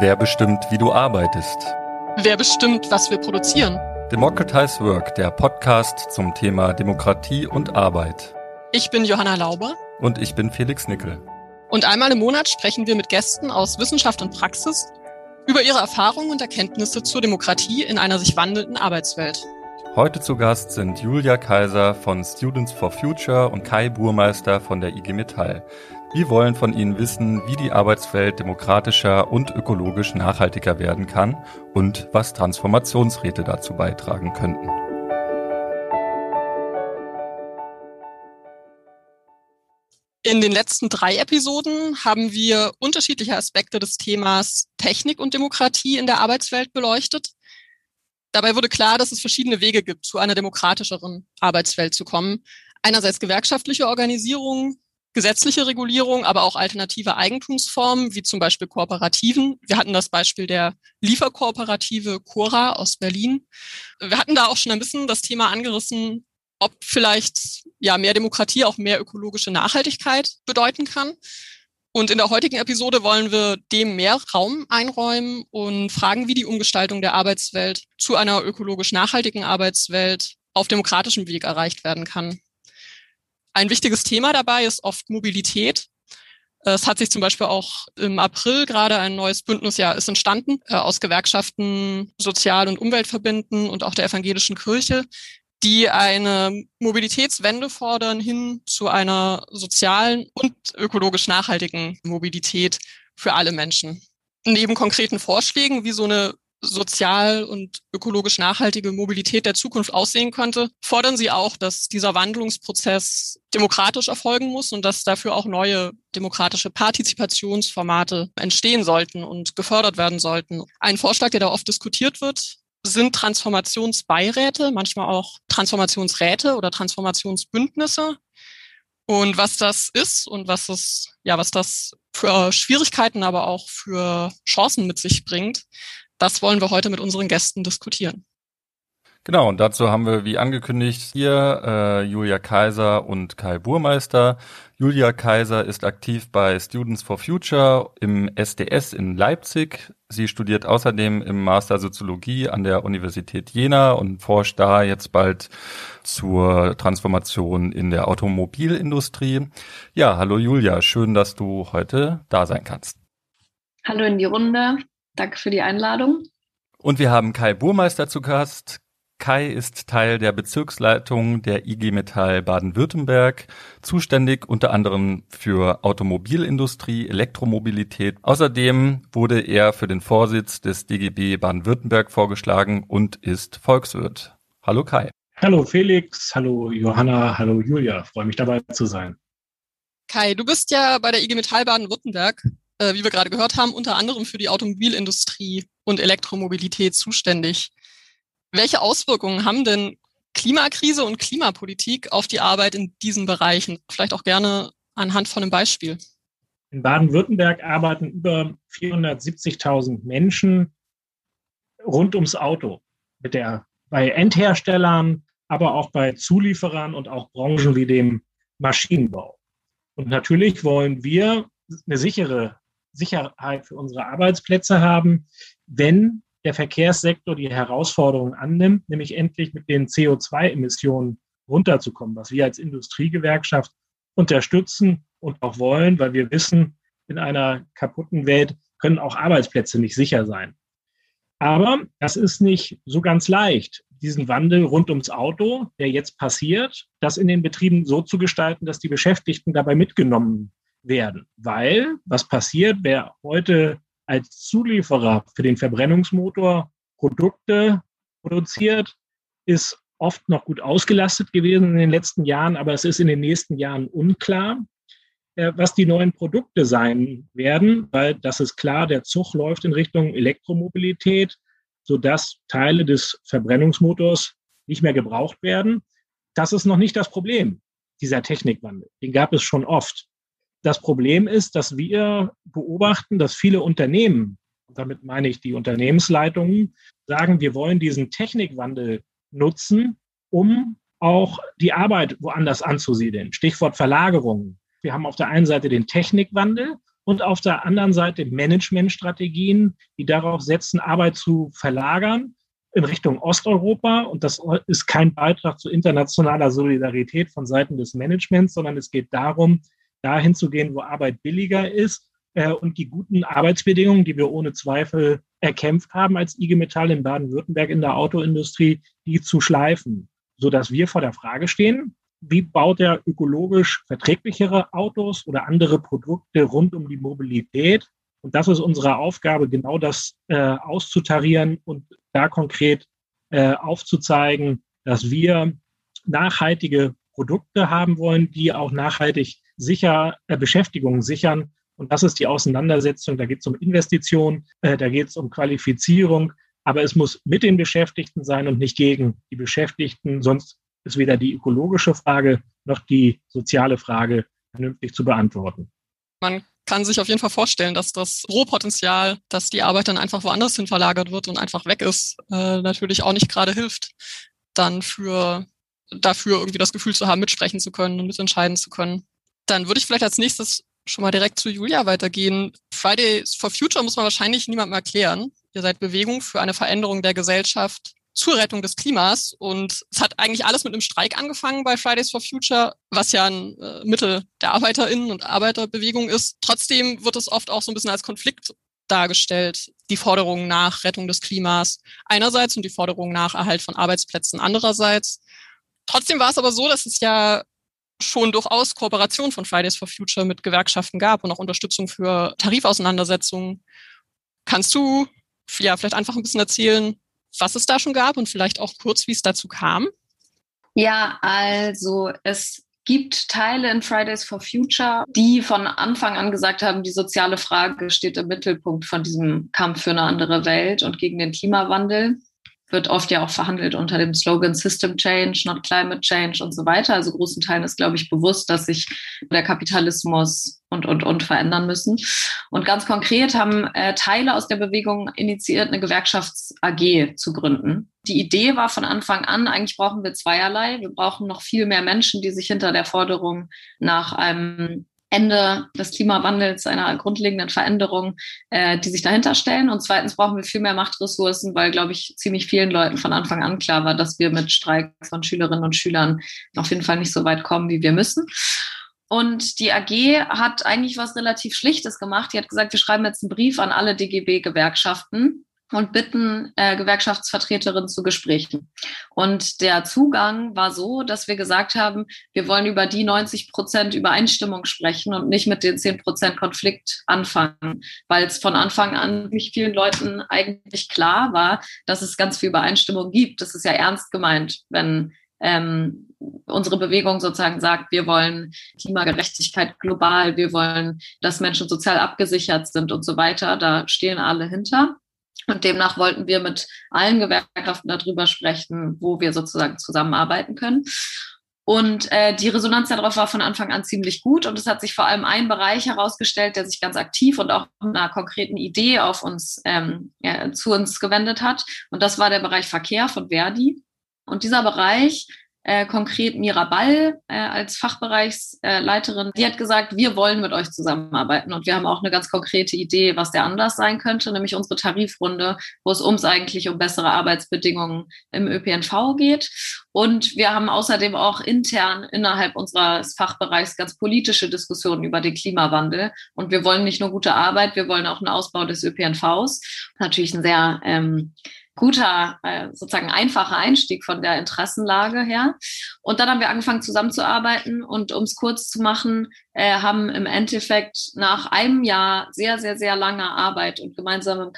Wer bestimmt, wie du arbeitest? Wer bestimmt, was wir produzieren? Democratize Work, der Podcast zum Thema Demokratie und Arbeit. Ich bin Johanna Lauber. Und ich bin Felix Nickel. Und einmal im Monat sprechen wir mit Gästen aus Wissenschaft und Praxis über ihre Erfahrungen und Erkenntnisse zur Demokratie in einer sich wandelnden Arbeitswelt. Heute zu Gast sind Julia Kaiser von Students for Future und Kai Burmeister von der IG Metall. Wir wollen von Ihnen wissen, wie die Arbeitswelt demokratischer und ökologisch nachhaltiger werden kann und was Transformationsräte dazu beitragen könnten. In den letzten drei Episoden haben wir unterschiedliche Aspekte des Themas Technik und Demokratie in der Arbeitswelt beleuchtet. Dabei wurde klar, dass es verschiedene Wege gibt, zu einer demokratischeren Arbeitswelt zu kommen. Einerseits gewerkschaftliche Organisierung, gesetzliche Regulierung, aber auch alternative Eigentumsformen, wie zum Beispiel Kooperativen. Wir hatten das Beispiel der Lieferkooperative Cora aus Berlin. Wir hatten da auch schon ein bisschen das Thema angerissen, ob vielleicht ja mehr Demokratie auch mehr ökologische Nachhaltigkeit bedeuten kann. Und in der heutigen Episode wollen wir dem mehr Raum einräumen und fragen, wie die Umgestaltung der Arbeitswelt zu einer ökologisch nachhaltigen Arbeitswelt auf demokratischem Weg erreicht werden kann. Ein wichtiges Thema dabei ist oft Mobilität. Es hat sich zum Beispiel auch im April gerade ein neues Bündnisjahr ist entstanden äh, aus Gewerkschaften, Sozial- und Umweltverbänden und auch der evangelischen Kirche, die eine Mobilitätswende fordern hin zu einer sozialen und ökologisch nachhaltigen Mobilität für alle Menschen. Neben konkreten Vorschlägen, wie so eine sozial und ökologisch nachhaltige Mobilität der Zukunft aussehen könnte, fordern sie auch, dass dieser Wandlungsprozess demokratisch erfolgen muss und dass dafür auch neue demokratische Partizipationsformate entstehen sollten und gefördert werden sollten. Ein Vorschlag, der da oft diskutiert wird, sind Transformationsbeiräte, manchmal auch Transformationsräte oder Transformationsbündnisse. Und was das ist und was es, ja, was das für Schwierigkeiten, aber auch für Chancen mit sich bringt, das wollen wir heute mit unseren Gästen diskutieren. Genau, und dazu haben wir, wie angekündigt, hier äh, Julia Kaiser und Kai Burmeister. Julia Kaiser ist aktiv bei Students for Future im SDS in Leipzig. Sie studiert außerdem im Master Soziologie an der Universität Jena und forscht da jetzt bald zur Transformation in der Automobilindustrie. Ja, hallo Julia, schön, dass du heute da sein kannst. Hallo in die Runde. Danke für die Einladung. Und wir haben Kai Burmeister zu Gast. Kai ist Teil der Bezirksleitung der IG Metall Baden-Württemberg, zuständig unter anderem für Automobilindustrie, Elektromobilität. Außerdem wurde er für den Vorsitz des DGB Baden-Württemberg vorgeschlagen und ist Volkswirt. Hallo Kai. Hallo Felix, hallo Johanna, hallo Julia. Freue mich dabei zu sein. Kai, du bist ja bei der IG Metall Baden-Württemberg äh, wie wir gerade gehört haben, unter anderem für die Automobilindustrie und Elektromobilität zuständig. Welche Auswirkungen haben denn Klimakrise und Klimapolitik auf die Arbeit in diesen Bereichen? Vielleicht auch gerne anhand von einem Beispiel. In Baden-Württemberg arbeiten über 470.000 Menschen rund ums Auto mit der, bei Endherstellern, aber auch bei Zulieferern und auch Branchen wie dem Maschinenbau. Und natürlich wollen wir eine sichere Sicherheit für unsere Arbeitsplätze haben, wenn der Verkehrssektor die Herausforderungen annimmt, nämlich endlich mit den CO2-Emissionen runterzukommen, was wir als Industriegewerkschaft unterstützen und auch wollen, weil wir wissen, in einer kaputten Welt können auch Arbeitsplätze nicht sicher sein. Aber das ist nicht so ganz leicht, diesen Wandel rund ums Auto, der jetzt passiert, das in den Betrieben so zu gestalten, dass die Beschäftigten dabei mitgenommen werden. Weil, was passiert, wer heute als Zulieferer für den Verbrennungsmotor Produkte produziert, ist oft noch gut ausgelastet gewesen in den letzten Jahren, aber es ist in den nächsten Jahren unklar, äh, was die neuen Produkte sein werden, weil das ist klar, der Zug läuft in Richtung Elektromobilität, sodass Teile des Verbrennungsmotors nicht mehr gebraucht werden. Das ist noch nicht das Problem, dieser Technikwandel. Den gab es schon oft. Das Problem ist, dass wir beobachten, dass viele Unternehmen, damit meine ich die Unternehmensleitungen, sagen, wir wollen diesen Technikwandel nutzen, um auch die Arbeit woanders anzusiedeln. Stichwort Verlagerung. wir haben auf der einen Seite den Technikwandel und auf der anderen Seite Managementstrategien, die darauf setzen, Arbeit zu verlagern in Richtung Osteuropa. Und das ist kein Beitrag zu internationaler Solidarität von Seiten des Managements, sondern es geht darum, dahin zu gehen, wo Arbeit billiger ist äh, und die guten Arbeitsbedingungen, die wir ohne Zweifel erkämpft haben als IG Metall in Baden-Württemberg in der Autoindustrie, die zu schleifen, sodass wir vor der Frage stehen, wie baut er ökologisch verträglichere Autos oder andere Produkte rund um die Mobilität? Und das ist unsere Aufgabe, genau das äh, auszutarieren und da konkret äh, aufzuzeigen, dass wir nachhaltige Produkte haben wollen, die auch nachhaltig sicher äh, Beschäftigung sichern. Und das ist die Auseinandersetzung. Da geht es um Investitionen, äh, da geht es um Qualifizierung, aber es muss mit den Beschäftigten sein und nicht gegen die Beschäftigten. Sonst ist weder die ökologische Frage noch die soziale Frage vernünftig zu beantworten. Man kann sich auf jeden Fall vorstellen, dass das Rohpotenzial, dass die Arbeit dann einfach woanders hin verlagert wird und einfach weg ist, äh, natürlich auch nicht gerade hilft, dann für dafür irgendwie das Gefühl zu haben, mitsprechen zu können und mitentscheiden zu können. Dann würde ich vielleicht als nächstes schon mal direkt zu Julia weitergehen. Fridays for Future muss man wahrscheinlich niemandem erklären. Ihr seid Bewegung für eine Veränderung der Gesellschaft zur Rettung des Klimas. Und es hat eigentlich alles mit einem Streik angefangen bei Fridays for Future, was ja ein äh, Mittel der ArbeiterInnen und Arbeiterbewegung ist. Trotzdem wird es oft auch so ein bisschen als Konflikt dargestellt, die Forderungen nach Rettung des Klimas einerseits und die Forderungen nach Erhalt von Arbeitsplätzen andererseits. Trotzdem war es aber so, dass es ja schon durchaus Kooperation von Fridays for Future mit Gewerkschaften gab und auch Unterstützung für Tarifauseinandersetzungen. Kannst du ja vielleicht einfach ein bisschen erzählen, was es da schon gab und vielleicht auch kurz, wie es dazu kam? Ja, also es gibt Teile in Fridays for Future, die von Anfang an gesagt haben, die soziale Frage steht im Mittelpunkt von diesem Kampf für eine andere Welt und gegen den Klimawandel wird oft ja auch verhandelt unter dem Slogan System Change, not Climate Change und so weiter. Also großen Teilen ist, glaube ich, bewusst, dass sich der Kapitalismus und, und, und verändern müssen. Und ganz konkret haben äh, Teile aus der Bewegung initiiert, eine Gewerkschafts-AG zu gründen. Die Idee war von Anfang an, eigentlich brauchen wir zweierlei. Wir brauchen noch viel mehr Menschen, die sich hinter der Forderung nach einem Ende des Klimawandels, einer grundlegenden Veränderung, äh, die sich dahinter stellen. Und zweitens brauchen wir viel mehr Machtressourcen, weil, glaube ich, ziemlich vielen Leuten von Anfang an klar war, dass wir mit Streiks von Schülerinnen und Schülern auf jeden Fall nicht so weit kommen, wie wir müssen. Und die AG hat eigentlich was relativ Schlichtes gemacht. Die hat gesagt, wir schreiben jetzt einen Brief an alle DGB-Gewerkschaften und bitten äh, Gewerkschaftsvertreterinnen zu Gesprächen. Und der Zugang war so, dass wir gesagt haben, wir wollen über die 90 Prozent Übereinstimmung sprechen und nicht mit den 10 Prozent Konflikt anfangen, weil es von Anfang an nicht vielen Leuten eigentlich klar war, dass es ganz viel Übereinstimmung gibt. Das ist ja ernst gemeint, wenn ähm, unsere Bewegung sozusagen sagt, wir wollen Klimagerechtigkeit global, wir wollen, dass Menschen sozial abgesichert sind und so weiter. Da stehen alle hinter. Und demnach wollten wir mit allen Gewerkschaften darüber sprechen, wo wir sozusagen zusammenarbeiten können. Und äh, die Resonanz darauf war von Anfang an ziemlich gut. Und es hat sich vor allem ein Bereich herausgestellt, der sich ganz aktiv und auch mit einer konkreten Idee auf uns ähm, ja, zu uns gewendet hat. Und das war der Bereich Verkehr von Verdi. Und dieser Bereich äh, konkret Mirabal äh, als Fachbereichsleiterin, die hat gesagt, wir wollen mit euch zusammenarbeiten und wir haben auch eine ganz konkrete Idee, was der Anlass sein könnte, nämlich unsere Tarifrunde, wo es uns eigentlich um bessere Arbeitsbedingungen im ÖPNV geht. Und wir haben außerdem auch intern innerhalb unseres Fachbereichs ganz politische Diskussionen über den Klimawandel. Und wir wollen nicht nur gute Arbeit, wir wollen auch einen Ausbau des ÖPNVs. Natürlich ein sehr ähm, guter, äh, sozusagen einfacher Einstieg von der Interessenlage her. Und dann haben wir angefangen zusammenzuarbeiten und um es kurz zu machen, äh, haben im Endeffekt nach einem Jahr sehr, sehr, sehr langer Arbeit und gemeinsamem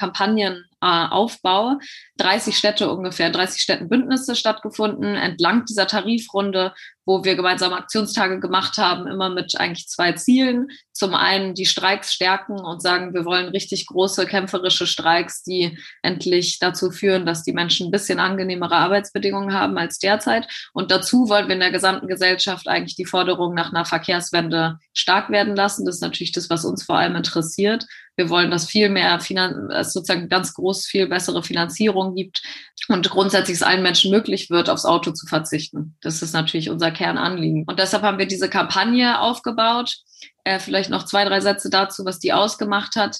Kampagnenaufbau 30 Städte ungefähr, 30 Städtenbündnisse stattgefunden entlang dieser Tarifrunde, wo wir gemeinsame Aktionstage gemacht haben, immer mit eigentlich zwei Zielen. Zum einen die Streiks stärken und sagen, wir wollen richtig große kämpferische Streiks, die endlich dazu führen, dass die Menschen ein bisschen angenehmere Arbeitsbedingungen haben als derzeit. Und dazu wollen wir in der gesamten Gesellschaft eigentlich die Forderung nach einer Verkehrswende stark werden lassen. Das ist natürlich das, was uns vor allem interessiert, Wir wollen, dass viel mehr, Finan es sozusagen ganz groß viel bessere Finanzierung gibt und grundsätzlich es allen Menschen möglich wird, aufs Auto zu verzichten. Das ist natürlich unser Kernanliegen. Und deshalb haben wir diese Kampagne aufgebaut. Äh, vielleicht noch zwei, drei Sätze dazu, was die ausgemacht hat.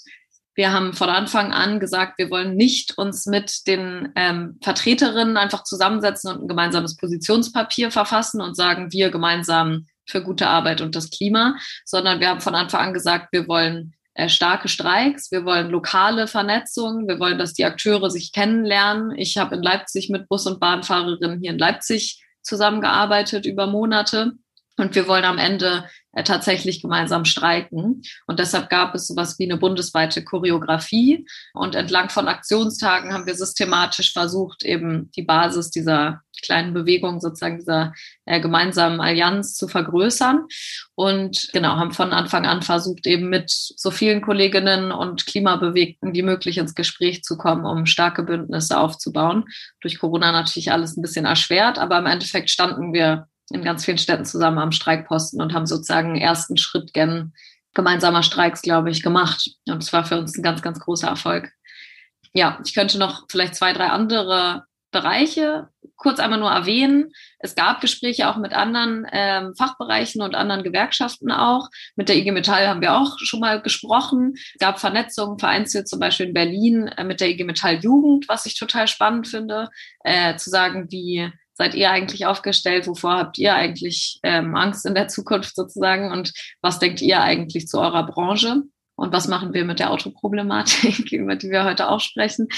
Wir haben von Anfang an gesagt, wir wollen nicht uns mit den ähm, Vertreterinnen einfach zusammensetzen und ein gemeinsames Positionspapier verfassen und sagen, wir gemeinsam für gute Arbeit und das Klima, sondern wir haben von Anfang an gesagt, wir wollen starke Streiks, wir wollen lokale Vernetzung, wir wollen, dass die Akteure sich kennenlernen. Ich habe in Leipzig mit Bus- und Bahnfahrerinnen hier in Leipzig zusammengearbeitet über Monate. Und wir wollen am Ende äh, tatsächlich gemeinsam streiken. Und deshalb gab es sowas wie eine bundesweite Choreografie. Und entlang von Aktionstagen haben wir systematisch versucht, eben die Basis dieser kleinen Bewegung, sozusagen dieser äh, gemeinsamen Allianz zu vergrößern. Und genau, haben von Anfang an versucht, eben mit so vielen Kolleginnen und Klimabewegten wie möglich ins Gespräch zu kommen, um starke Bündnisse aufzubauen. Durch Corona natürlich alles ein bisschen erschwert, aber im Endeffekt standen wir in ganz vielen Städten zusammen am Streikposten und haben sozusagen einen ersten Schritt gen gemeinsamer Streiks, glaube ich, gemacht. Und es war für uns ein ganz, ganz großer Erfolg. Ja, ich könnte noch vielleicht zwei, drei andere Bereiche kurz einmal nur erwähnen. Es gab Gespräche auch mit anderen ähm, Fachbereichen und anderen Gewerkschaften auch. Mit der IG Metall haben wir auch schon mal gesprochen. Es gab Vernetzungen vereinzelt zum Beispiel in Berlin äh, mit der IG Metall Jugend, was ich total spannend finde, äh, zu sagen, wie seid ihr eigentlich aufgestellt? Wovor habt ihr eigentlich ähm, Angst in der Zukunft sozusagen? Und was denkt ihr eigentlich zu eurer Branche? Und was machen wir mit der Autoproblematik, über die wir heute auch sprechen?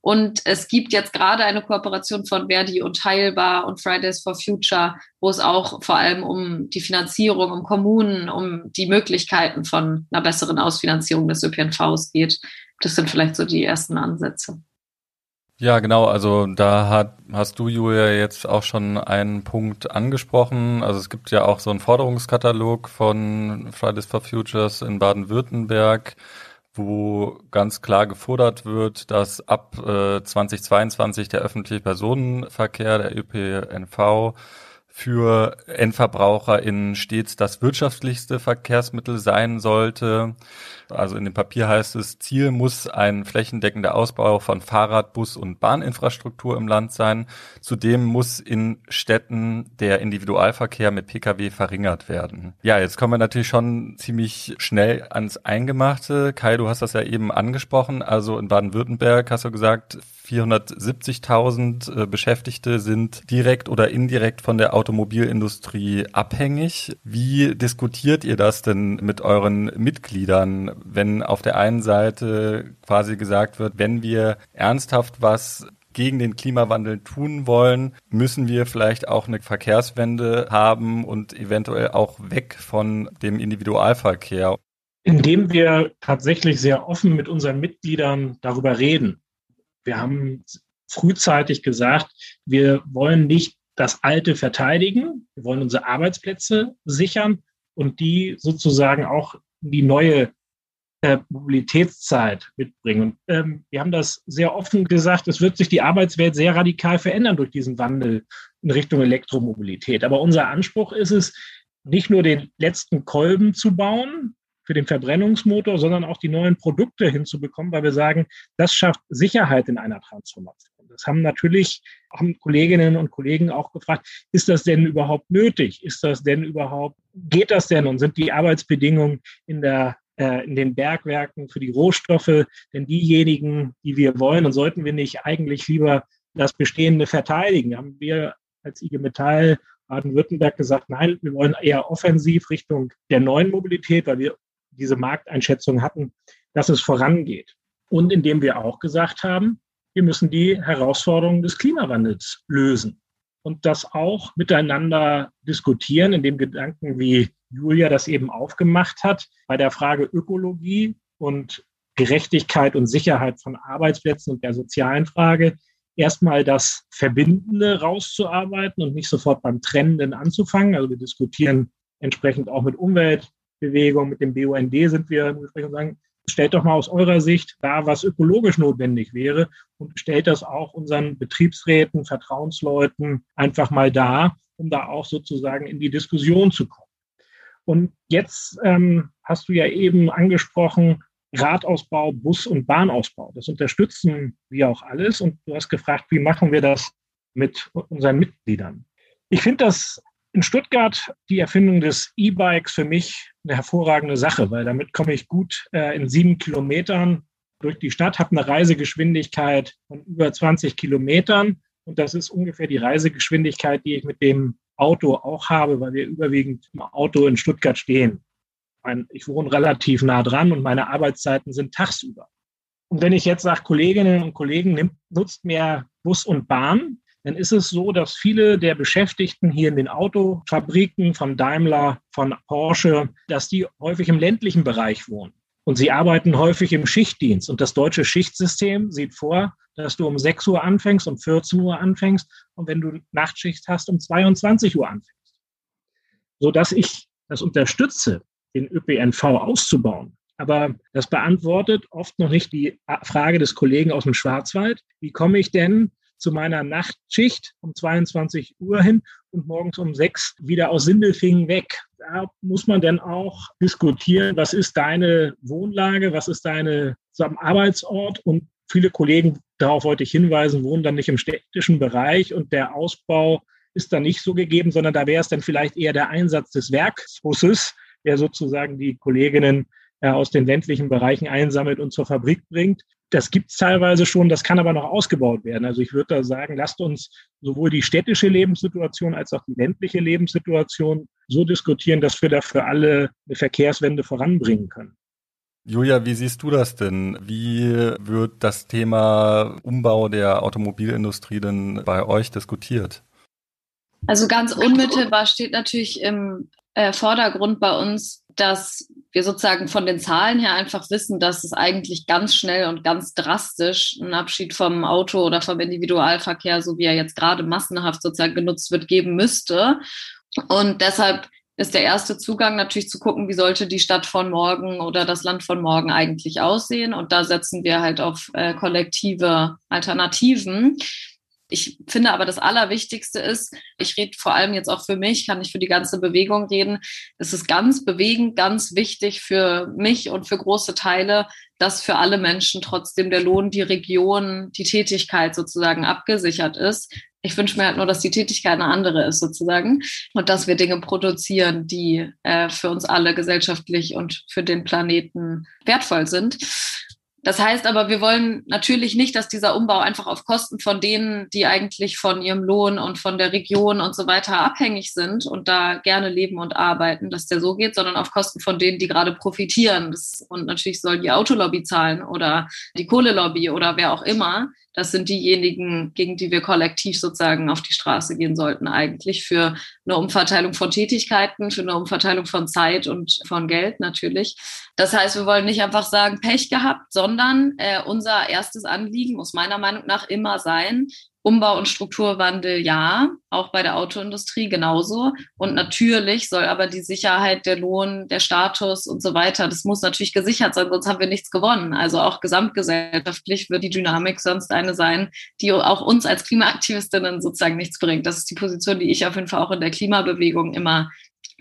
Und es gibt jetzt gerade eine Kooperation von Verdi und Heilbar und Fridays for Future, wo es auch vor allem um die Finanzierung, um Kommunen, um die Möglichkeiten von einer besseren Ausfinanzierung des ÖPNVs geht. Das sind vielleicht so die ersten Ansätze. Ja, genau. Also da hat, hast du, Julia, jetzt auch schon einen Punkt angesprochen. Also es gibt ja auch so einen Forderungskatalog von Fridays for Futures in Baden-Württemberg, wo ganz klar gefordert wird, dass ab äh, 2022 der öffentliche Personenverkehr, der ÖPNV, für EndverbraucherInnen stets das wirtschaftlichste Verkehrsmittel sein sollte. Also in dem Papier heißt es, Ziel muss ein flächendeckender Ausbau von Fahrrad-, Bus- und Bahninfrastruktur im Land sein. Zudem muss in Städten der Individualverkehr mit Pkw verringert werden. Ja, jetzt kommen wir natürlich schon ziemlich schnell ans Eingemachte. Kai, du hast das ja eben angesprochen. Also in Baden-Württemberg hast du gesagt, 470.000 äh, Beschäftigte sind direkt oder indirekt von der Automobilindustrie abhängig. Wie diskutiert ihr das denn mit euren Mitgliedern, wenn auf der einen Seite quasi gesagt wird, wenn wir ernsthaft was gegen den Klimawandel tun wollen, müssen wir vielleicht auch eine Verkehrswende haben und eventuell auch weg von dem Individualverkehr. Indem wir tatsächlich sehr offen mit unseren Mitgliedern darüber reden. Wir haben frühzeitig gesagt, wir wollen nicht das Alte verteidigen, wir wollen unsere Arbeitsplätze sichern und die sozusagen auch in die neue äh, Mobilitätszeit mitbringen. Und ähm, wir haben das sehr offen gesagt, es wird sich die Arbeitswelt sehr radikal verändern durch diesen Wandel in Richtung Elektromobilität. Aber unser Anspruch ist es, nicht nur den letzten Kolben zu bauen, für den Verbrennungsmotor, sondern auch die neuen Produkte hinzubekommen, weil wir sagen, das schafft Sicherheit in einer Transformation. Das haben natürlich haben Kolleginnen und Kollegen auch gefragt, ist das denn überhaupt nötig? Ist das denn überhaupt, geht das denn und sind die Arbeitsbedingungen in der äh, in den Bergwerken für die Rohstoffe denn diejenigen, die wir wollen und sollten wir nicht eigentlich lieber das Bestehende verteidigen? Haben wir als IG Metall Baden-Württemberg gesagt, nein, wir wollen eher offensiv Richtung der neuen Mobilität, weil wir diese Markteinschätzung hatten, dass es vorangeht. Und indem wir auch gesagt haben, wir müssen die Herausforderungen des Klimawandels lösen und das auch miteinander diskutieren, in dem Gedanken, wie Julia das eben aufgemacht hat, bei der Frage Ökologie und Gerechtigkeit und Sicherheit von Arbeitsplätzen und der sozialen Frage, erstmal das Verbindende rauszuarbeiten und nicht sofort beim Trennenden anzufangen. Also wir diskutieren entsprechend auch mit Umwelt, Bewegung, mit dem BUND sind wir im Gespräch und sagen, stellt doch mal aus eurer Sicht da, was ökologisch notwendig wäre und stellt das auch unseren Betriebsräten, Vertrauensleuten einfach mal da, um da auch sozusagen in die Diskussion zu kommen. Und jetzt ähm, hast du ja eben angesprochen, Radausbau, Bus- und Bahnausbau. Das unterstützen wir auch alles. Und du hast gefragt, wie machen wir das mit unseren Mitgliedern? Ich finde das in Stuttgart die Erfindung des E-Bikes für mich eine hervorragende Sache, weil damit komme ich gut äh, in sieben Kilometern durch die Stadt, habe eine Reisegeschwindigkeit von über 20 Kilometern. Und das ist ungefähr die Reisegeschwindigkeit, die ich mit dem Auto auch habe, weil wir überwiegend im Auto in Stuttgart stehen. Ich wohne relativ nah dran und meine Arbeitszeiten sind tagsüber. Und wenn ich jetzt sage, Kolleginnen und Kollegen, nutzt mehr Bus und Bahn, dann ist es so, dass viele der Beschäftigten hier in den Autofabriken von Daimler, von Porsche, dass die häufig im ländlichen Bereich wohnen. Und sie arbeiten häufig im Schichtdienst. Und das deutsche Schichtsystem sieht vor, dass du um 6 Uhr anfängst, um 14 Uhr anfängst und wenn du Nachtschicht hast, um 22 Uhr anfängst. Sodass ich das unterstütze, den ÖPNV auszubauen. Aber das beantwortet oft noch nicht die Frage des Kollegen aus dem Schwarzwald. Wie komme ich denn zu meiner Nachtschicht um 22 Uhr hin und morgens um 6 wieder aus Sindelfingen weg. Da muss man dann auch diskutieren, was ist deine Wohnlage, was ist deine Arbeitsort und viele Kollegen, darauf wollte ich hinweisen, wohnen dann nicht im städtischen Bereich und der Ausbau ist dann nicht so gegeben, sondern da wäre es dann vielleicht eher der Einsatz des Werksbusses, der sozusagen die Kolleginnen äh, aus den ländlichen Bereichen einsammelt und zur Fabrik bringt. Das gibt es teilweise schon, das kann aber noch ausgebaut werden. Also ich würde da sagen, lasst uns sowohl die städtische Lebenssituation als auch die ländliche Lebenssituation so diskutieren, dass wir da für alle eine Verkehrswende voranbringen können. Julia, wie siehst du das denn? Wie wird das Thema Umbau der Automobilindustrie denn bei euch diskutiert? Also ganz unmittelbar steht natürlich im äh, Vordergrund bei uns, dass wir sozusagen von den Zahlen her einfach wissen, dass es eigentlich ganz schnell und ganz drastisch einen Abschied vom Auto oder vom Individualverkehr, so wie er jetzt gerade massenhaft sozusagen genutzt wird, geben müsste. Und deshalb ist der erste Zugang natürlich zu gucken, wie sollte die Stadt von morgen oder das Land von morgen eigentlich aussehen. Und da setzen wir halt auf äh, kollektive Alternativen. Ich finde aber das Allerwichtigste ist, ich rede vor allem jetzt auch für mich, kann nicht für die ganze Bewegung reden. Es ist ganz bewegend, ganz wichtig für mich und für große Teile, dass für alle Menschen trotzdem der Lohn, die Region, die Tätigkeit sozusagen abgesichert ist. Ich wünsche mir halt nur, dass die Tätigkeit eine andere ist sozusagen und dass wir Dinge produzieren, die äh, für uns alle gesellschaftlich und für den Planeten wertvoll sind. Das heißt aber, wir wollen natürlich nicht, dass dieser Umbau einfach auf Kosten von denen, die eigentlich von ihrem Lohn und von der Region und so weiter abhängig sind und da gerne leben und arbeiten, dass der so geht, sondern auf Kosten von denen, die gerade profitieren. Und natürlich soll die Autolobby zahlen oder die Kohlelobby oder wer auch immer. Das sind diejenigen, gegen die wir kollektiv sozusagen auf die Straße gehen sollten, eigentlich für eine Umverteilung von Tätigkeiten, für eine Umverteilung von Zeit und von Geld natürlich. Das heißt, wir wollen nicht einfach sagen, Pech gehabt, sondern äh, unser erstes Anliegen muss meiner Meinung nach immer sein, Umbau und Strukturwandel ja, auch bei der Autoindustrie genauso. Und natürlich soll aber die Sicherheit, der Lohn, der Status und so weiter, das muss natürlich gesichert sein, sonst haben wir nichts gewonnen. Also auch gesamtgesellschaftlich wird die Dynamik sonst eine sein, die auch uns als Klimaaktivistinnen sozusagen nichts bringt. Das ist die Position, die ich auf jeden Fall auch in der Klimabewegung immer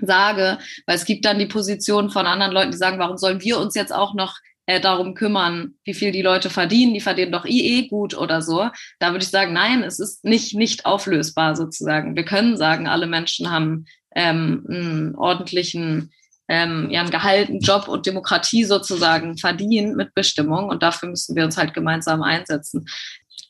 sage, weil es gibt dann die Position von anderen Leuten, die sagen, warum sollen wir uns jetzt auch noch äh, darum kümmern, wie viel die Leute verdienen. Die verdienen doch eh gut oder so. Da würde ich sagen, nein, es ist nicht, nicht auflösbar sozusagen. Wir können sagen, alle Menschen haben ähm, einen ordentlichen ähm, ja, einen gehaltenen Job und Demokratie sozusagen verdienen mit Bestimmung. Und dafür müssen wir uns halt gemeinsam einsetzen.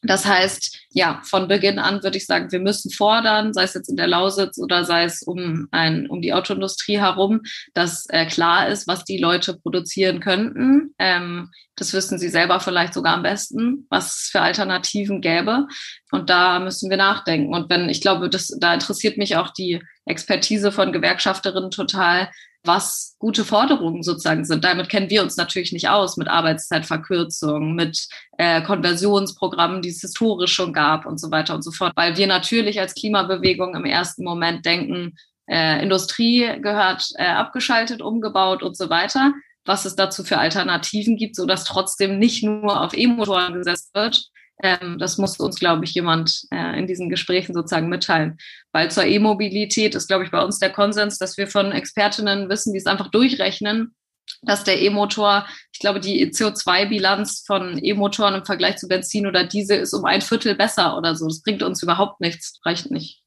Das heißt, ja, von Beginn an würde ich sagen, wir müssen fordern, sei es jetzt in der Lausitz oder sei es um, ein, um die Autoindustrie herum, dass äh, klar ist, was die Leute produzieren könnten. Ähm, das wissen sie selber vielleicht sogar am besten, was es für Alternativen gäbe. Und da müssen wir nachdenken. Und wenn, ich glaube, das, da interessiert mich auch die Expertise von Gewerkschafterinnen total, was gute Forderungen sozusagen sind. Damit kennen wir uns natürlich nicht aus mit Arbeitszeitverkürzung, mit äh, Konversionsprogrammen, die es historisch schon gab und so weiter und so fort, weil wir natürlich als Klimabewegung im ersten Moment denken, äh, Industrie gehört äh, abgeschaltet, umgebaut und so weiter. Was es dazu für Alternativen gibt, so dass trotzdem nicht nur auf E-Motoren gesetzt wird, ähm, das muss uns, glaube ich, jemand äh, in diesen Gesprächen sozusagen mitteilen. Weil zur E-Mobilität ist, glaube ich, bei uns der Konsens, dass wir von Expertinnen wissen, die es einfach durchrechnen, dass der E-Motor, ich glaube, die CO2-Bilanz von E-Motoren im Vergleich zu Benzin oder Diesel ist um ein Viertel besser oder so. Das bringt uns überhaupt nichts, reicht nicht.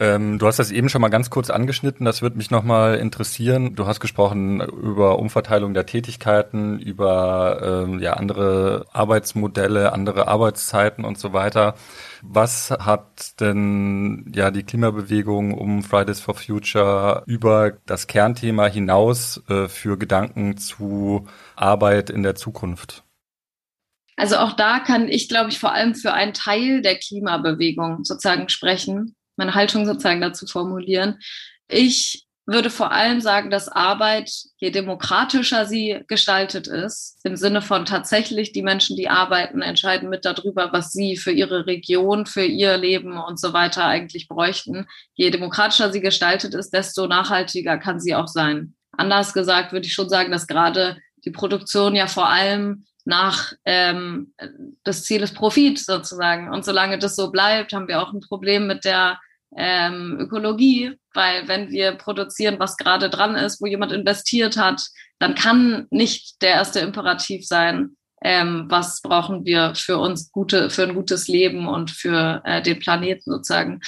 Ähm, du hast das eben schon mal ganz kurz angeschnitten, das würde mich nochmal interessieren. Du hast gesprochen über Umverteilung der Tätigkeiten, über ähm, ja, andere Arbeitsmodelle, andere Arbeitszeiten und so weiter. Was hat denn ja die Klimabewegung um Fridays for Future über das Kernthema hinaus äh, für Gedanken zu Arbeit in der Zukunft? Also auch da kann ich, glaube ich, vor allem für einen Teil der Klimabewegung sozusagen sprechen meine Haltung sozusagen dazu formulieren. Ich würde vor allem sagen, dass Arbeit, je demokratischer sie gestaltet ist, im Sinne von tatsächlich die Menschen, die arbeiten, entscheiden mit darüber, was sie für ihre Region, für ihr Leben und so weiter eigentlich bräuchten. Je demokratischer sie gestaltet ist, desto nachhaltiger kann sie auch sein. Anders gesagt würde ich schon sagen, dass gerade die Produktion ja vor allem nach ähm, das Ziel ist Profit sozusagen. Und solange das so bleibt, haben wir auch ein Problem mit der ähm, Ökologie, weil wenn wir produzieren, was gerade dran ist, wo jemand investiert hat, dann kann nicht der erste Imperativ sein, ähm, was brauchen wir für uns gute, für ein gutes Leben und für äh, den Planeten sozusagen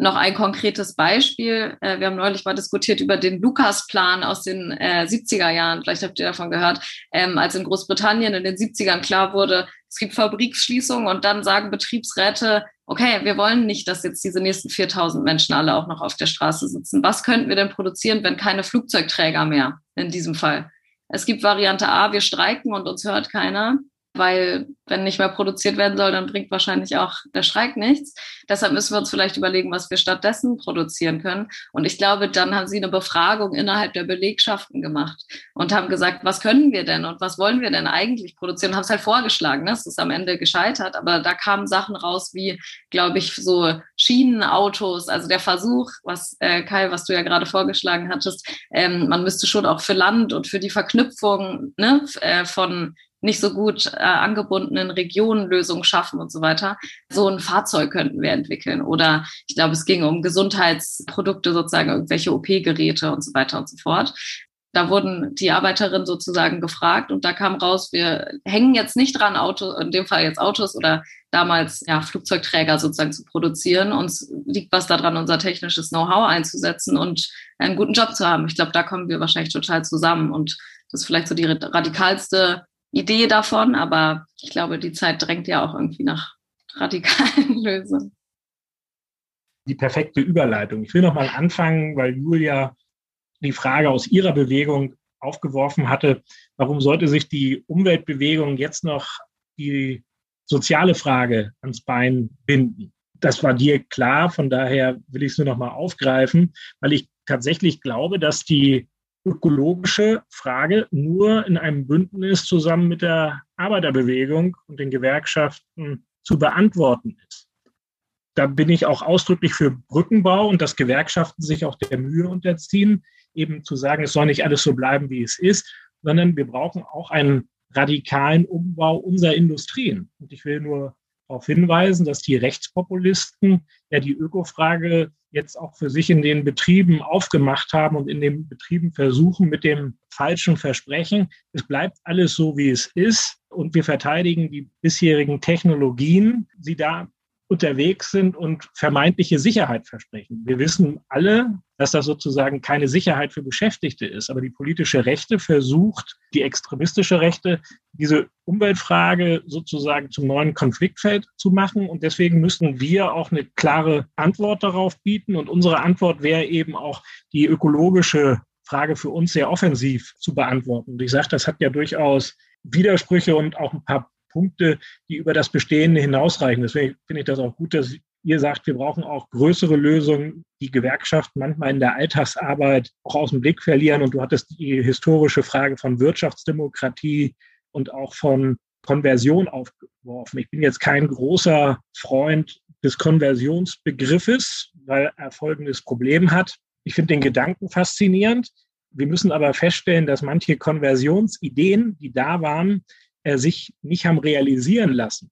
noch ein konkretes Beispiel. Äh, wir haben neulich mal diskutiert über den Lukas-Plan aus den äh, 70er Jahren. Vielleicht habt ihr davon gehört, ähm, als in Großbritannien in den 70ern klar wurde, es gibt Fabriksschließungen und dann sagen Betriebsräte, okay, wir wollen nicht, dass jetzt diese nächsten 4000 Menschen alle auch noch auf der Straße sitzen. Was könnten wir denn produzieren, wenn keine Flugzeugträger mehr in diesem Fall? Es gibt Variante A, wir streiken und uns hört keiner weil wenn nicht mehr produziert werden soll, dann bringt wahrscheinlich auch der Streik nichts. Deshalb müssen wir uns vielleicht überlegen, was wir stattdessen produzieren können. Und ich glaube, dann haben sie eine Befragung innerhalb der Belegschaften gemacht und haben gesagt, was können wir denn und was wollen wir denn eigentlich produzieren? Und haben es halt vorgeschlagen. Ne? Es ist am Ende gescheitert, aber da kamen Sachen raus wie, glaube ich, so Schienenautos, also der Versuch, was äh, Kai, was du ja gerade vorgeschlagen hattest, ähm, man müsste schon auch für Land und für die Verknüpfung ne, äh, von nicht so gut äh, angebundenen Regionen Lösungen schaffen und so weiter. So ein Fahrzeug könnten wir entwickeln. Oder ich glaube, es ging um Gesundheitsprodukte, sozusagen irgendwelche OP-Geräte und so weiter und so fort. Da wurden die Arbeiterinnen sozusagen gefragt und da kam raus, wir hängen jetzt nicht dran, Auto, in dem Fall jetzt Autos oder damals ja, Flugzeugträger sozusagen zu produzieren. Uns liegt was daran, unser technisches Know-how einzusetzen und einen guten Job zu haben. Ich glaube, da kommen wir wahrscheinlich total zusammen und das ist vielleicht so die radikalste Idee davon, aber ich glaube, die Zeit drängt ja auch irgendwie nach radikalen Lösungen. Die perfekte Überleitung. Ich will noch mal anfangen, weil Julia die Frage aus ihrer Bewegung aufgeworfen hatte, warum sollte sich die Umweltbewegung jetzt noch die soziale Frage ans Bein binden? Das war dir klar, von daher will ich es nur noch mal aufgreifen, weil ich tatsächlich glaube, dass die ökologische Frage nur in einem Bündnis zusammen mit der Arbeiterbewegung und den Gewerkschaften zu beantworten ist. Da bin ich auch ausdrücklich für Brückenbau und dass Gewerkschaften sich auch der Mühe unterziehen, eben zu sagen, es soll nicht alles so bleiben, wie es ist, sondern wir brauchen auch einen radikalen Umbau unserer Industrien. Und ich will nur darauf hinweisen, dass die Rechtspopulisten ja die Ökofrage jetzt auch für sich in den Betrieben aufgemacht haben und in den Betrieben versuchen mit dem falschen Versprechen, es bleibt alles so, wie es ist. Und wir verteidigen die bisherigen Technologien, sie da unterwegs sind und vermeintliche Sicherheit versprechen. Wir wissen alle, dass das sozusagen keine Sicherheit für Beschäftigte ist. Aber die politische Rechte versucht, die extremistische Rechte, diese Umweltfrage sozusagen zum neuen Konfliktfeld zu machen. Und deswegen müssen wir auch eine klare Antwort darauf bieten. Und unsere Antwort wäre eben auch die ökologische Frage für uns sehr offensiv zu beantworten. Und ich sage, das hat ja durchaus Widersprüche und auch ein paar Punkte, die über das Bestehende hinausreichen. Deswegen finde ich das auch gut, dass ihr sagt, wir brauchen auch größere Lösungen, die Gewerkschaften manchmal in der Alltagsarbeit auch aus dem Blick verlieren. Und du hattest die historische Frage von Wirtschaftsdemokratie und auch von Konversion aufgeworfen. Ich bin jetzt kein großer Freund des Konversionsbegriffes, weil er folgendes Problem hat. Ich finde den Gedanken faszinierend. Wir müssen aber feststellen, dass manche Konversionsideen, die da waren, äh, sich nicht haben realisieren lassen.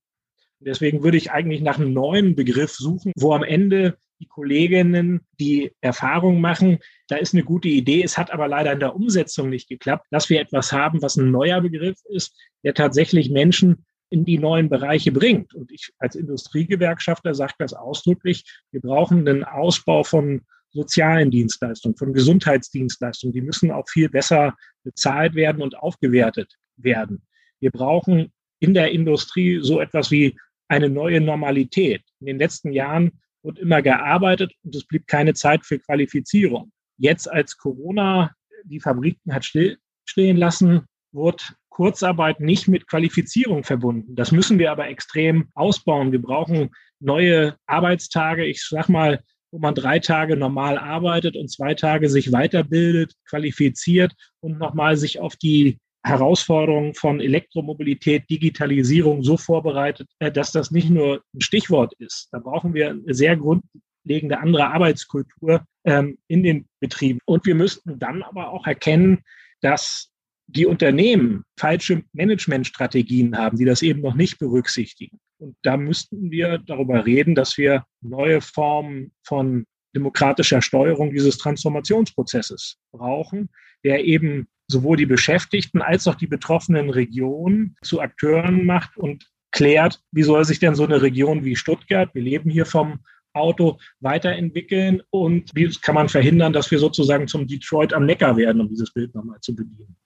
Deswegen würde ich eigentlich nach einem neuen Begriff suchen, wo am Ende die Kolleginnen, die Erfahrung machen, da ist eine gute Idee. Es hat aber leider in der Umsetzung nicht geklappt, dass wir etwas haben, was ein neuer Begriff ist, der tatsächlich Menschen in die neuen Bereiche bringt. Und ich als Industriegewerkschafter sage das ausdrücklich, wir brauchen einen Ausbau von sozialen Dienstleistungen, von Gesundheitsdienstleistungen. Die müssen auch viel besser bezahlt werden und aufgewertet werden. Wir brauchen in der Industrie so etwas wie eine neue Normalität. In den letzten Jahren wurde immer gearbeitet und es blieb keine Zeit für Qualifizierung. Jetzt als Corona die Fabriken hat stillstehen lassen, wurde Kurzarbeit nicht mit Qualifizierung verbunden. Das müssen wir aber extrem ausbauen. Wir brauchen neue Arbeitstage. Ich sag mal, wo man drei Tage normal arbeitet und zwei Tage sich weiterbildet, qualifiziert und nochmal sich auf die Herausforderungen von Elektromobilität, Digitalisierung so vorbereitet, äh, dass das nicht nur ein Stichwort ist. Da brauchen wir eine sehr grundlegende andere Arbeitskultur ähm, in den Betrieben. Und wir müssten dann aber auch erkennen, dass die Unternehmen falsche Managementstrategien haben, die das eben noch nicht berücksichtigen. Und da müssten wir darüber reden, dass wir neue Formen von demokratischer Steuerung dieses Transformationsprozesses brauchen, der eben sowohl die Beschäftigten als auch die betroffenen Regionen zu Akteuren macht und klärt, wie soll sich denn so eine Region wie Stuttgart, wir leben hier vom Auto, weiterentwickeln und wie kann man verhindern, dass wir sozusagen zum Detroit am Neckar werden, um dieses Bild nochmal zu bedienen.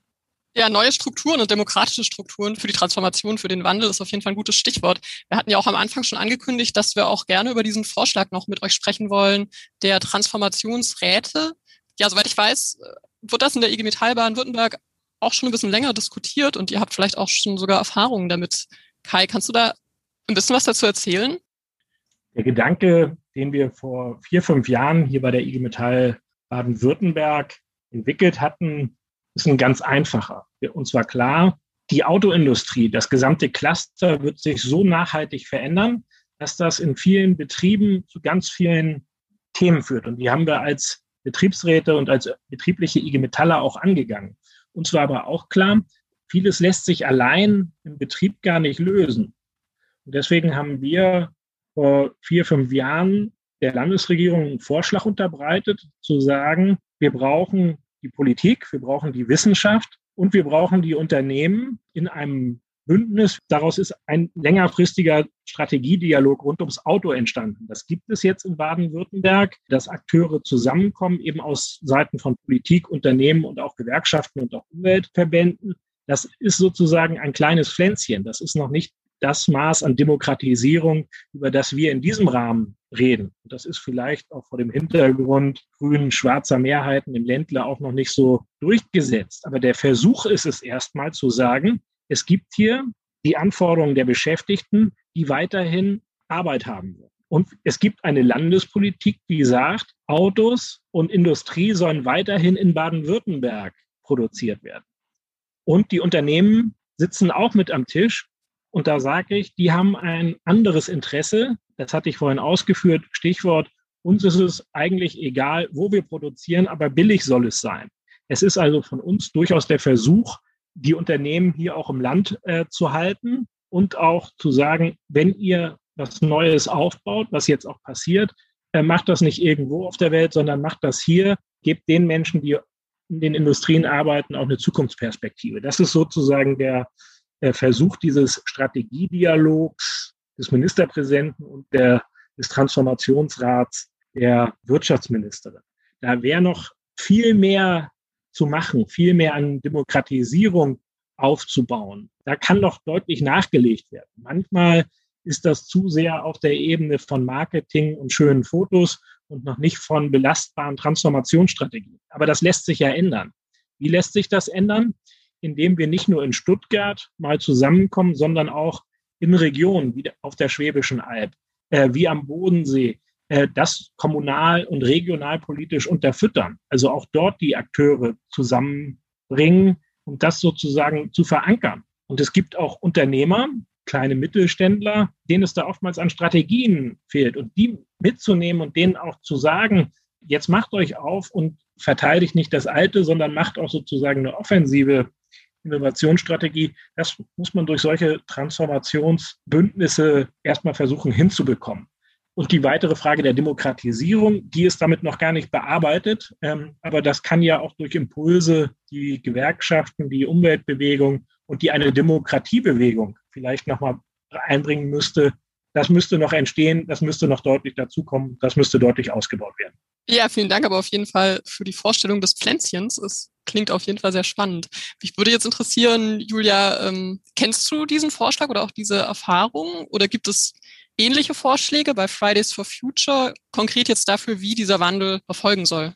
Ja, neue Strukturen und demokratische Strukturen für die Transformation, für den Wandel ist auf jeden Fall ein gutes Stichwort. Wir hatten ja auch am Anfang schon angekündigt, dass wir auch gerne über diesen Vorschlag noch mit euch sprechen wollen, der Transformationsräte. Ja, soweit ich weiß, wird das in der IG Metall Baden-Württemberg auch schon ein bisschen länger diskutiert und ihr habt vielleicht auch schon sogar Erfahrungen damit. Kai, kannst du da ein bisschen was dazu erzählen? Der Gedanke, den wir vor vier, fünf Jahren hier bei der IG Metall Baden-Württemberg entwickelt hatten, ist ein ganz einfacher. Und zwar klar, die Autoindustrie, das gesamte Cluster wird sich so nachhaltig verändern, dass das in vielen Betrieben zu ganz vielen Themen führt. Und die haben wir als Betriebsräte und als betriebliche IG Metaller auch angegangen. Und zwar aber auch klar, vieles lässt sich allein im Betrieb gar nicht lösen. Und deswegen haben wir vor vier, fünf Jahren der Landesregierung einen Vorschlag unterbreitet, zu sagen, wir brauchen die Politik, wir brauchen die Wissenschaft und wir brauchen die Unternehmen in einem Bündnis. Daraus ist ein längerfristiger Strategiedialog rund ums Auto entstanden. Das gibt es jetzt in Baden-Württemberg, dass Akteure zusammenkommen, eben aus Seiten von Politik, Unternehmen und auch Gewerkschaften und auch Umweltverbänden. Das ist sozusagen ein kleines Pflänzchen. Das ist noch nicht das Maß an Demokratisierung, über das wir in diesem Rahmen reden. Und das ist vielleicht auch vor dem Hintergrund grün schwarzer Mehrheiten im Ländler auch noch nicht so durchgesetzt. Aber der Versuch ist es erstmal zu sagen, es gibt hier die Anforderungen der Beschäftigten, die weiterhin Arbeit haben werden. Und es gibt eine Landespolitik, die sagt, Autos und Industrie sollen weiterhin in Baden-Württemberg produziert werden. Und die Unternehmen sitzen auch mit am Tisch. Und da sage ich, die haben ein anderes Interesse. Das hatte ich vorhin ausgeführt. Stichwort, uns ist es eigentlich egal, wo wir produzieren, aber billig soll es sein. Es ist also von uns durchaus der Versuch, die Unternehmen hier auch im Land äh, zu halten und auch zu sagen, wenn ihr was Neues aufbaut, was jetzt auch passiert, äh, macht das nicht irgendwo auf der Welt, sondern macht das hier, gebt den Menschen, die in den Industrien arbeiten, auch eine Zukunftsperspektive. Das ist sozusagen der äh, Versuch dieses Strategiedialogs des Ministerpräsidenten und der, des Transformationsrats der Wirtschaftsministerin. Da wäre noch viel mehr zu machen, viel mehr an Demokratisierung aufzubauen. Da kann noch deutlich nachgelegt werden. Manchmal ist das zu sehr auf der Ebene von Marketing und schönen Fotos und noch nicht von belastbaren Transformationsstrategien. Aber das lässt sich ja ändern. Wie lässt sich das ändern? Indem wir nicht nur in Stuttgart mal zusammenkommen, sondern auch in Regionen wie auf der Schwäbischen Alb, äh, wie am Bodensee, äh, das kommunal und regionalpolitisch unterfüttern. Also auch dort die Akteure zusammenbringen, um das sozusagen zu verankern. Und es gibt auch Unternehmer, kleine Mittelständler, denen es da oftmals an Strategien fehlt. Und die mitzunehmen und denen auch zu sagen, jetzt macht euch auf und verteidigt nicht das Alte, sondern macht auch sozusagen eine offensive Innovationsstrategie. Das muss man durch solche Transformationsbündnisse erstmal versuchen hinzubekommen. Und die weitere Frage der Demokratisierung, die ist damit noch gar nicht bearbeitet. Ähm, aber das kann ja auch durch Impulse, die Gewerkschaften, die Umweltbewegung und die eine Demokratiebewegung vielleicht nochmal einbringen müsste, das müsste noch entstehen, das müsste noch deutlich dazukommen, das müsste deutlich ausgebaut werden. Ja, vielen Dank aber auf jeden Fall für die Vorstellung des Pflänzchens. Es klingt auf jeden Fall sehr spannend. Mich würde jetzt interessieren, Julia, ähm, kennst du diesen Vorschlag oder auch diese Erfahrung? Oder gibt es ähnliche Vorschläge bei Fridays for Future, konkret jetzt dafür, wie dieser Wandel erfolgen soll?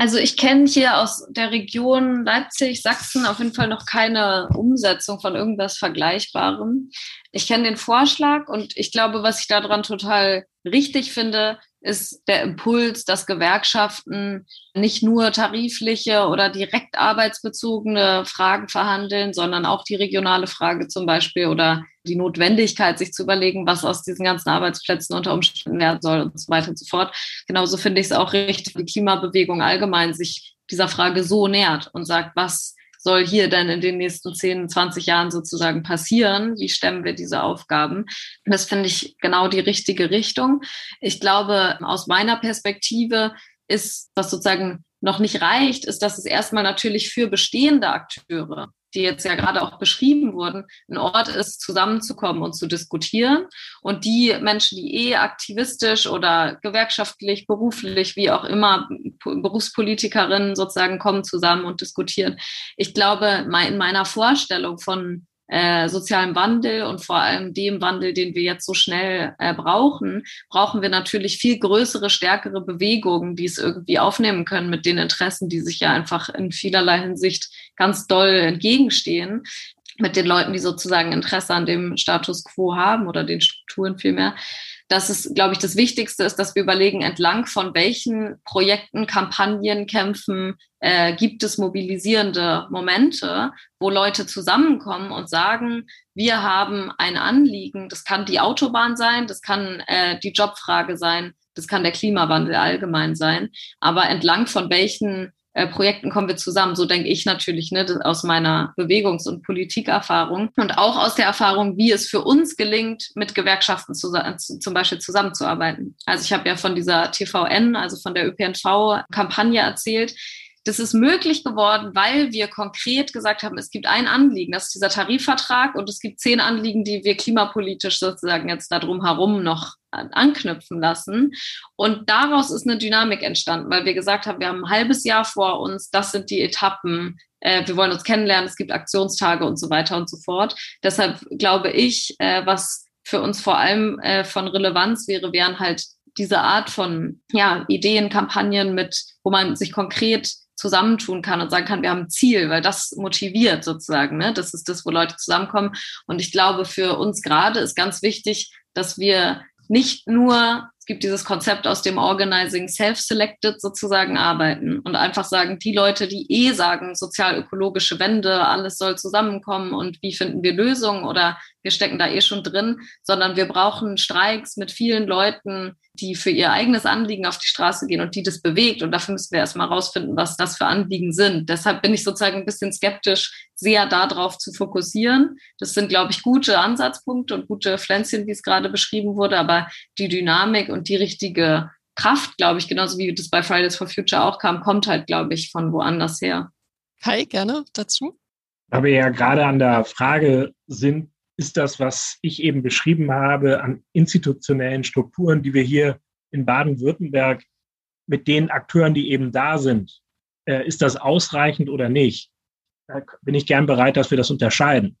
Also ich kenne hier aus der Region Leipzig, Sachsen auf jeden Fall noch keine Umsetzung von irgendwas Vergleichbarem. Ich kenne den Vorschlag und ich glaube, was ich daran total richtig finde, ist der Impuls, dass Gewerkschaften nicht nur tarifliche oder direkt arbeitsbezogene Fragen verhandeln, sondern auch die regionale Frage zum Beispiel oder die Notwendigkeit, sich zu überlegen, was aus diesen ganzen Arbeitsplätzen unter Umständen werden soll und so weiter und so fort. Genauso finde ich es auch richtig, die Klimabewegung allgemein sich dieser Frage so nähert und sagt, was soll hier denn in den nächsten 10, 20 Jahren sozusagen passieren? Wie stemmen wir diese Aufgaben? Das finde ich genau die richtige Richtung. Ich glaube, aus meiner Perspektive ist, was sozusagen noch nicht reicht, ist, dass es erstmal natürlich für bestehende Akteure die jetzt ja gerade auch beschrieben wurden, ein Ort ist, zusammenzukommen und zu diskutieren. Und die Menschen, die eh aktivistisch oder gewerkschaftlich, beruflich, wie auch immer, Berufspolitikerinnen sozusagen kommen zusammen und diskutieren. Ich glaube, in meiner Vorstellung von äh, sozialem Wandel und vor allem dem Wandel, den wir jetzt so schnell äh, brauchen, brauchen wir natürlich viel größere, stärkere Bewegungen, die es irgendwie aufnehmen können mit den Interessen, die sich ja einfach in vielerlei Hinsicht ganz doll entgegenstehen mit den Leuten, die sozusagen Interesse an dem Status quo haben oder den Strukturen vielmehr dass es, glaube ich, das Wichtigste ist, dass wir überlegen, entlang von welchen Projekten, Kampagnen, Kämpfen äh, gibt es mobilisierende Momente, wo Leute zusammenkommen und sagen, wir haben ein Anliegen, das kann die Autobahn sein, das kann äh, die Jobfrage sein, das kann der Klimawandel allgemein sein, aber entlang von welchen äh, Projekten kommen wir zusammen. So denke ich natürlich ne, aus meiner Bewegungs- und Politikerfahrung und auch aus der Erfahrung, wie es für uns gelingt, mit Gewerkschaften zu, zum Beispiel zusammenzuarbeiten. Also ich habe ja von dieser TVN, also von der ÖPNV-Kampagne erzählt das ist möglich geworden, weil wir konkret gesagt haben, es gibt ein Anliegen, das ist dieser Tarifvertrag und es gibt zehn Anliegen, die wir klimapolitisch sozusagen jetzt darum herum noch anknüpfen lassen. Und daraus ist eine Dynamik entstanden, weil wir gesagt haben, wir haben ein halbes Jahr vor uns, das sind die Etappen, äh, wir wollen uns kennenlernen, es gibt Aktionstage und so weiter und so fort. Deshalb glaube ich, äh, was für uns vor allem äh, von Relevanz wäre, wären halt diese Art von ja, Ideen, Kampagnen mit, wo man sich konkret zusammentun kann und sagen kann, wir haben ein Ziel, weil das motiviert sozusagen. Ne? Das ist das, wo Leute zusammenkommen. Und ich glaube, für uns gerade ist ganz wichtig, dass wir nicht nur, gibt dieses Konzept aus dem Organizing Self-Selected sozusagen arbeiten und einfach sagen, die Leute, die eh sagen, sozial-ökologische Wende, alles soll zusammenkommen und wie finden wir Lösungen oder wir stecken da eh schon drin, sondern wir brauchen Streiks mit vielen Leuten, die für ihr eigenes Anliegen auf die Straße gehen und die das bewegt. Und dafür müssen wir erstmal rausfinden, was das für Anliegen sind. Deshalb bin ich sozusagen ein bisschen skeptisch, sehr darauf zu fokussieren. Das sind, glaube ich, gute Ansatzpunkte und gute Pflänzchen, wie es gerade beschrieben wurde. Aber die Dynamik und die richtige Kraft, glaube ich, genauso wie das bei Fridays for Future auch kam, kommt halt, glaube ich, von woanders her. Kai, gerne dazu. Da wir ja gerade an der Frage sind, ist das, was ich eben beschrieben habe, an institutionellen Strukturen, die wir hier in Baden-Württemberg mit den Akteuren, die eben da sind, äh, ist das ausreichend oder nicht? Da bin ich gern bereit, dass wir das unterscheiden.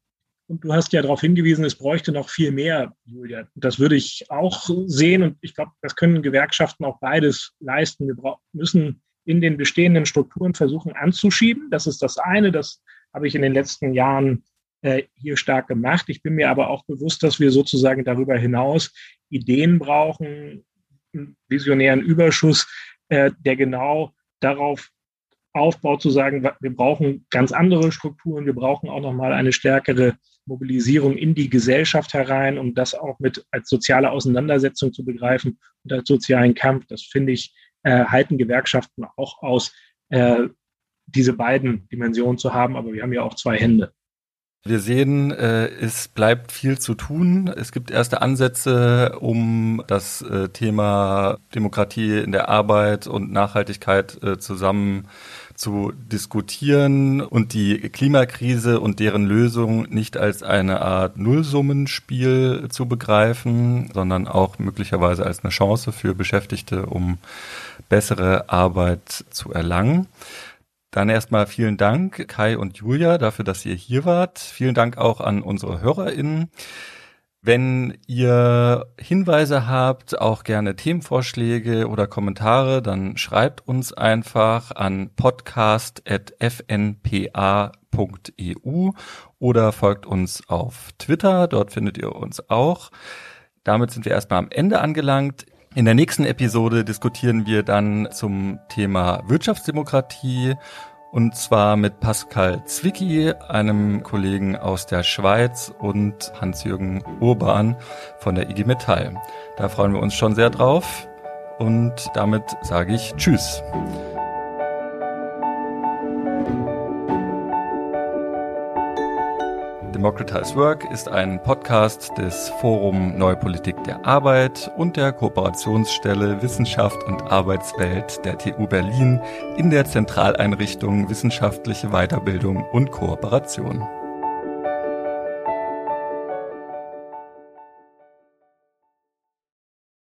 Und du hast ja darauf hingewiesen, es bräuchte noch viel mehr, Julia. Das würde ich auch sehen und ich glaube, das können Gewerkschaften auch beides leisten. Wir müssen in den bestehenden Strukturen versuchen anzuschieben. Das ist das eine. Das habe ich in den letzten Jahren äh, hier stark gemacht. Ich bin mir aber auch bewusst, dass wir sozusagen darüber hinaus Ideen brauchen, einen visionären Überschuss, äh, der genau darauf aufbaut, zu sagen, wir brauchen ganz andere Strukturen, wir brauchen auch nochmal eine stärkere Mobilisierung in die Gesellschaft herein, um das auch mit als soziale Auseinandersetzung zu begreifen und als sozialen Kampf. Das finde ich, äh, halten Gewerkschaften auch aus, äh, diese beiden Dimensionen zu haben, aber wir haben ja auch zwei Hände. Wir sehen, äh, es bleibt viel zu tun. Es gibt erste Ansätze, um das äh, Thema Demokratie in der Arbeit und Nachhaltigkeit äh, zusammen zu diskutieren und die Klimakrise und deren Lösung nicht als eine Art Nullsummenspiel zu begreifen, sondern auch möglicherweise als eine Chance für Beschäftigte, um bessere Arbeit zu erlangen. Dann erstmal vielen Dank, Kai und Julia, dafür, dass ihr hier wart. Vielen Dank auch an unsere HörerInnen. Wenn ihr Hinweise habt, auch gerne Themenvorschläge oder Kommentare, dann schreibt uns einfach an podcast.fnpa.eu oder folgt uns auf Twitter, dort findet ihr uns auch. Damit sind wir erstmal am Ende angelangt. In der nächsten Episode diskutieren wir dann zum Thema Wirtschaftsdemokratie und zwar mit Pascal Zwicky, einem Kollegen aus der Schweiz und Hans-Jürgen Urban von der IG Metall. Da freuen wir uns schon sehr drauf und damit sage ich Tschüss. Democratize Work ist ein Podcast des Forum Neue Politik der Arbeit und der Kooperationsstelle Wissenschaft und Arbeitswelt der TU Berlin in der Zentraleinrichtung Wissenschaftliche Weiterbildung und Kooperation.